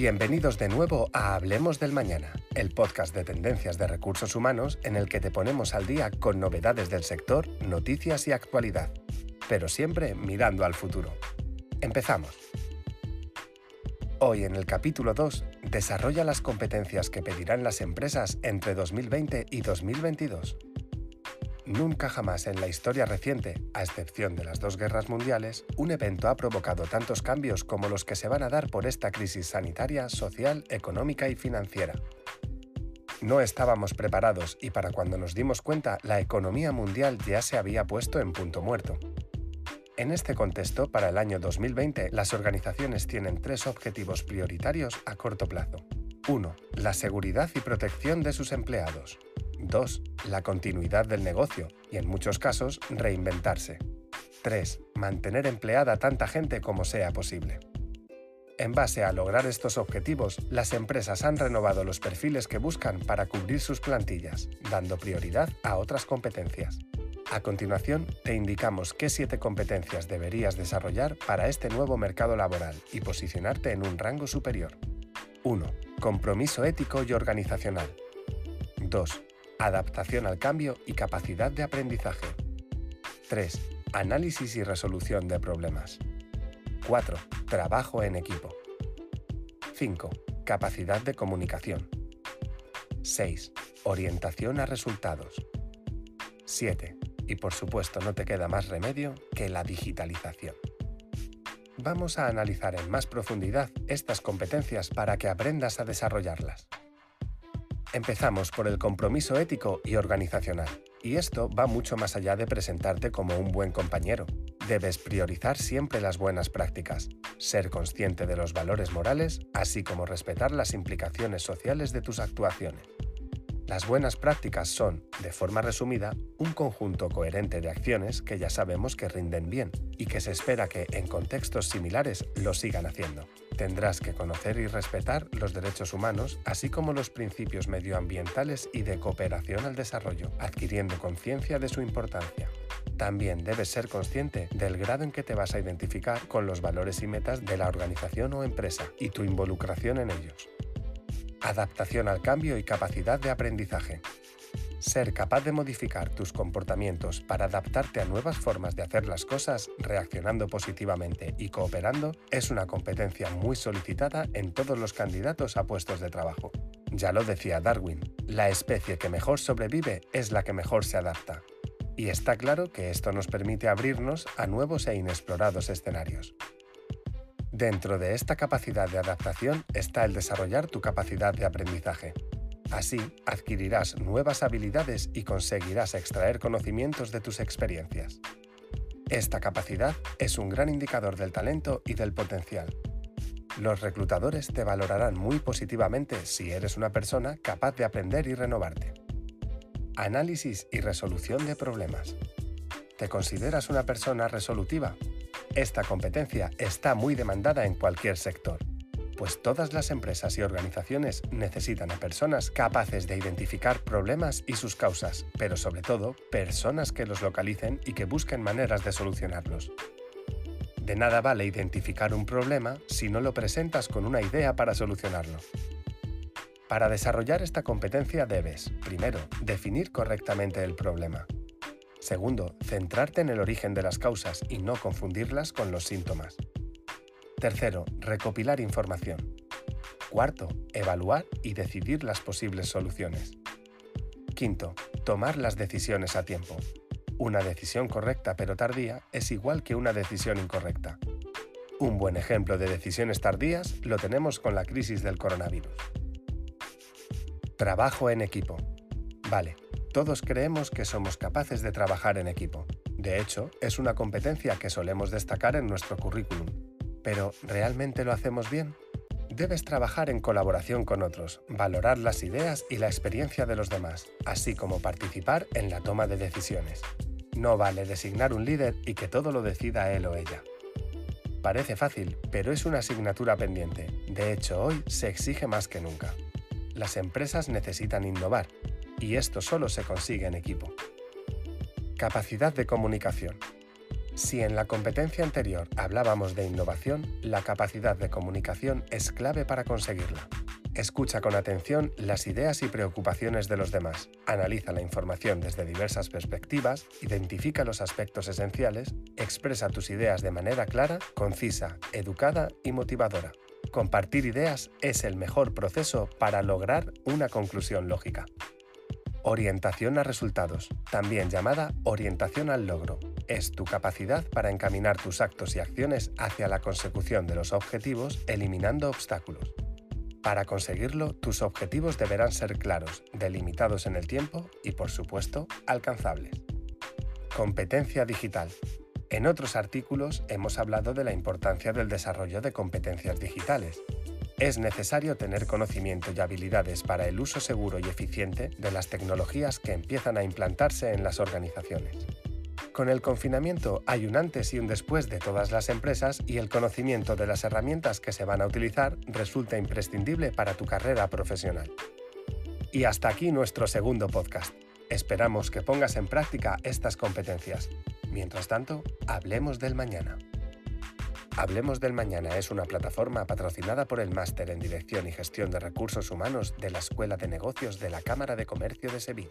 Bienvenidos de nuevo a Hablemos del Mañana, el podcast de tendencias de recursos humanos en el que te ponemos al día con novedades del sector, noticias y actualidad, pero siempre mirando al futuro. Empezamos. Hoy en el capítulo 2, desarrolla las competencias que pedirán las empresas entre 2020 y 2022. Nunca jamás en la historia reciente, a excepción de las dos guerras mundiales, un evento ha provocado tantos cambios como los que se van a dar por esta crisis sanitaria, social, económica y financiera. No estábamos preparados y para cuando nos dimos cuenta la economía mundial ya se había puesto en punto muerto. En este contexto, para el año 2020, las organizaciones tienen tres objetivos prioritarios a corto plazo. 1. La seguridad y protección de sus empleados. 2. La continuidad del negocio y en muchos casos reinventarse. 3. Mantener empleada tanta gente como sea posible. En base a lograr estos objetivos, las empresas han renovado los perfiles que buscan para cubrir sus plantillas, dando prioridad a otras competencias. A continuación, te indicamos qué siete competencias deberías desarrollar para este nuevo mercado laboral y posicionarte en un rango superior. 1. Compromiso ético y organizacional. 2 adaptación al cambio y capacidad de aprendizaje. 3. Análisis y resolución de problemas. 4. Trabajo en equipo. 5. Capacidad de comunicación. 6. Orientación a resultados. 7. Y por supuesto no te queda más remedio que la digitalización. Vamos a analizar en más profundidad estas competencias para que aprendas a desarrollarlas. Empezamos por el compromiso ético y organizacional. Y esto va mucho más allá de presentarte como un buen compañero. Debes priorizar siempre las buenas prácticas, ser consciente de los valores morales, así como respetar las implicaciones sociales de tus actuaciones. Las buenas prácticas son, de forma resumida, un conjunto coherente de acciones que ya sabemos que rinden bien y que se espera que en contextos similares lo sigan haciendo. Tendrás que conocer y respetar los derechos humanos, así como los principios medioambientales y de cooperación al desarrollo, adquiriendo conciencia de su importancia. También debes ser consciente del grado en que te vas a identificar con los valores y metas de la organización o empresa y tu involucración en ellos adaptación al cambio y capacidad de aprendizaje. Ser capaz de modificar tus comportamientos para adaptarte a nuevas formas de hacer las cosas, reaccionando positivamente y cooperando, es una competencia muy solicitada en todos los candidatos a puestos de trabajo. Ya lo decía Darwin, la especie que mejor sobrevive es la que mejor se adapta. Y está claro que esto nos permite abrirnos a nuevos e inexplorados escenarios. Dentro de esta capacidad de adaptación está el desarrollar tu capacidad de aprendizaje. Así, adquirirás nuevas habilidades y conseguirás extraer conocimientos de tus experiencias. Esta capacidad es un gran indicador del talento y del potencial. Los reclutadores te valorarán muy positivamente si eres una persona capaz de aprender y renovarte. Análisis y resolución de problemas. ¿Te consideras una persona resolutiva? Esta competencia está muy demandada en cualquier sector, pues todas las empresas y organizaciones necesitan a personas capaces de identificar problemas y sus causas, pero sobre todo personas que los localicen y que busquen maneras de solucionarlos. De nada vale identificar un problema si no lo presentas con una idea para solucionarlo. Para desarrollar esta competencia debes, primero, definir correctamente el problema. Segundo, centrarte en el origen de las causas y no confundirlas con los síntomas. Tercero, recopilar información. Cuarto, evaluar y decidir las posibles soluciones. Quinto, tomar las decisiones a tiempo. Una decisión correcta pero tardía es igual que una decisión incorrecta. Un buen ejemplo de decisiones tardías lo tenemos con la crisis del coronavirus. Trabajo en equipo. Vale, todos creemos que somos capaces de trabajar en equipo. De hecho, es una competencia que solemos destacar en nuestro currículum. Pero, ¿realmente lo hacemos bien? Debes trabajar en colaboración con otros, valorar las ideas y la experiencia de los demás, así como participar en la toma de decisiones. No vale designar un líder y que todo lo decida él o ella. Parece fácil, pero es una asignatura pendiente. De hecho, hoy se exige más que nunca. Las empresas necesitan innovar, y esto solo se consigue en equipo. Capacidad de comunicación. Si en la competencia anterior hablábamos de innovación, la capacidad de comunicación es clave para conseguirla. Escucha con atención las ideas y preocupaciones de los demás, analiza la información desde diversas perspectivas, identifica los aspectos esenciales, expresa tus ideas de manera clara, concisa, educada y motivadora. Compartir ideas es el mejor proceso para lograr una conclusión lógica. Orientación a resultados, también llamada orientación al logro, es tu capacidad para encaminar tus actos y acciones hacia la consecución de los objetivos eliminando obstáculos. Para conseguirlo, tus objetivos deberán ser claros, delimitados en el tiempo y, por supuesto, alcanzables. Competencia digital. En otros artículos hemos hablado de la importancia del desarrollo de competencias digitales, es necesario tener conocimiento y habilidades para el uso seguro y eficiente de las tecnologías que empiezan a implantarse en las organizaciones. Con el confinamiento hay un antes y un después de todas las empresas y el conocimiento de las herramientas que se van a utilizar resulta imprescindible para tu carrera profesional. Y hasta aquí nuestro segundo podcast. Esperamos que pongas en práctica estas competencias. Mientras tanto, hablemos del mañana. Hablemos del Mañana es una plataforma patrocinada por el Máster en Dirección y Gestión de Recursos Humanos de la Escuela de Negocios de la Cámara de Comercio de Sevilla.